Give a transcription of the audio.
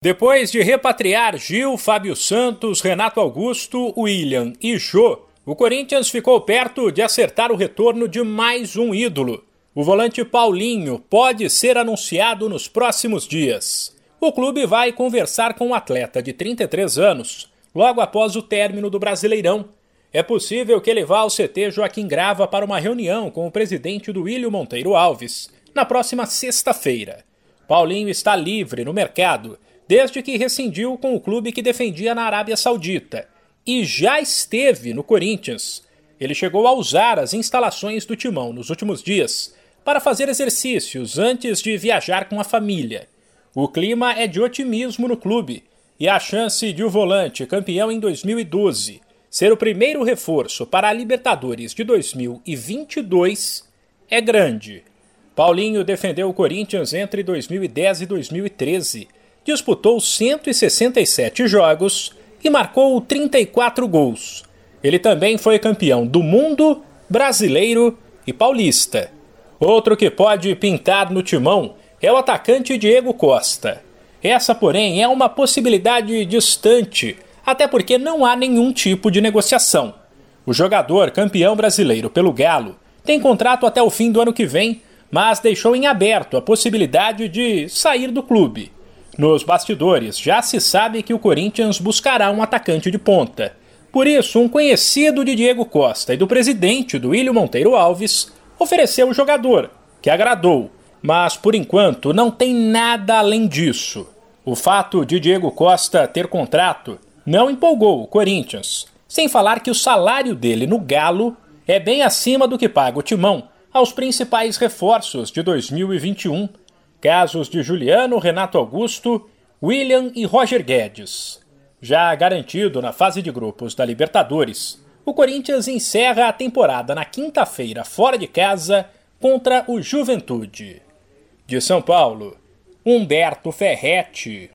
Depois de repatriar Gil, Fábio Santos, Renato Augusto, William e Jô, o Corinthians ficou perto de acertar o retorno de mais um ídolo. O volante Paulinho pode ser anunciado nos próximos dias. O clube vai conversar com o um atleta de 33 anos, logo após o término do Brasileirão. É possível que ele vá ao CT Joaquim Grava para uma reunião com o presidente do William Monteiro Alves na próxima sexta-feira. Paulinho está livre no mercado desde que rescindiu com o clube que defendia na Arábia Saudita e já esteve no Corinthians. Ele chegou a usar as instalações do Timão nos últimos dias para fazer exercícios antes de viajar com a família. O clima é de otimismo no clube e a chance de o volante campeão em 2012 ser o primeiro reforço para a Libertadores de 2022 é grande. Paulinho defendeu o Corinthians entre 2010 e 2013 disputou 167 jogos e marcou 34 gols. Ele também foi campeão do mundo, brasileiro e paulista. Outro que pode pintar no timão é o atacante Diego Costa. Essa, porém, é uma possibilidade distante, até porque não há nenhum tipo de negociação. O jogador campeão brasileiro pelo Galo tem contrato até o fim do ano que vem, mas deixou em aberto a possibilidade de sair do clube. Nos bastidores, já se sabe que o Corinthians buscará um atacante de ponta. Por isso, um conhecido de Diego Costa e do presidente do William Monteiro Alves ofereceu o jogador, que agradou, mas por enquanto não tem nada além disso. O fato de Diego Costa ter contrato não empolgou o Corinthians, sem falar que o salário dele no Galo é bem acima do que paga o Timão aos principais reforços de 2021 Casos de Juliano, Renato Augusto, William e Roger Guedes. Já garantido na fase de grupos da Libertadores, o Corinthians encerra a temporada na quinta-feira fora de casa contra o Juventude. De São Paulo, Humberto Ferretti.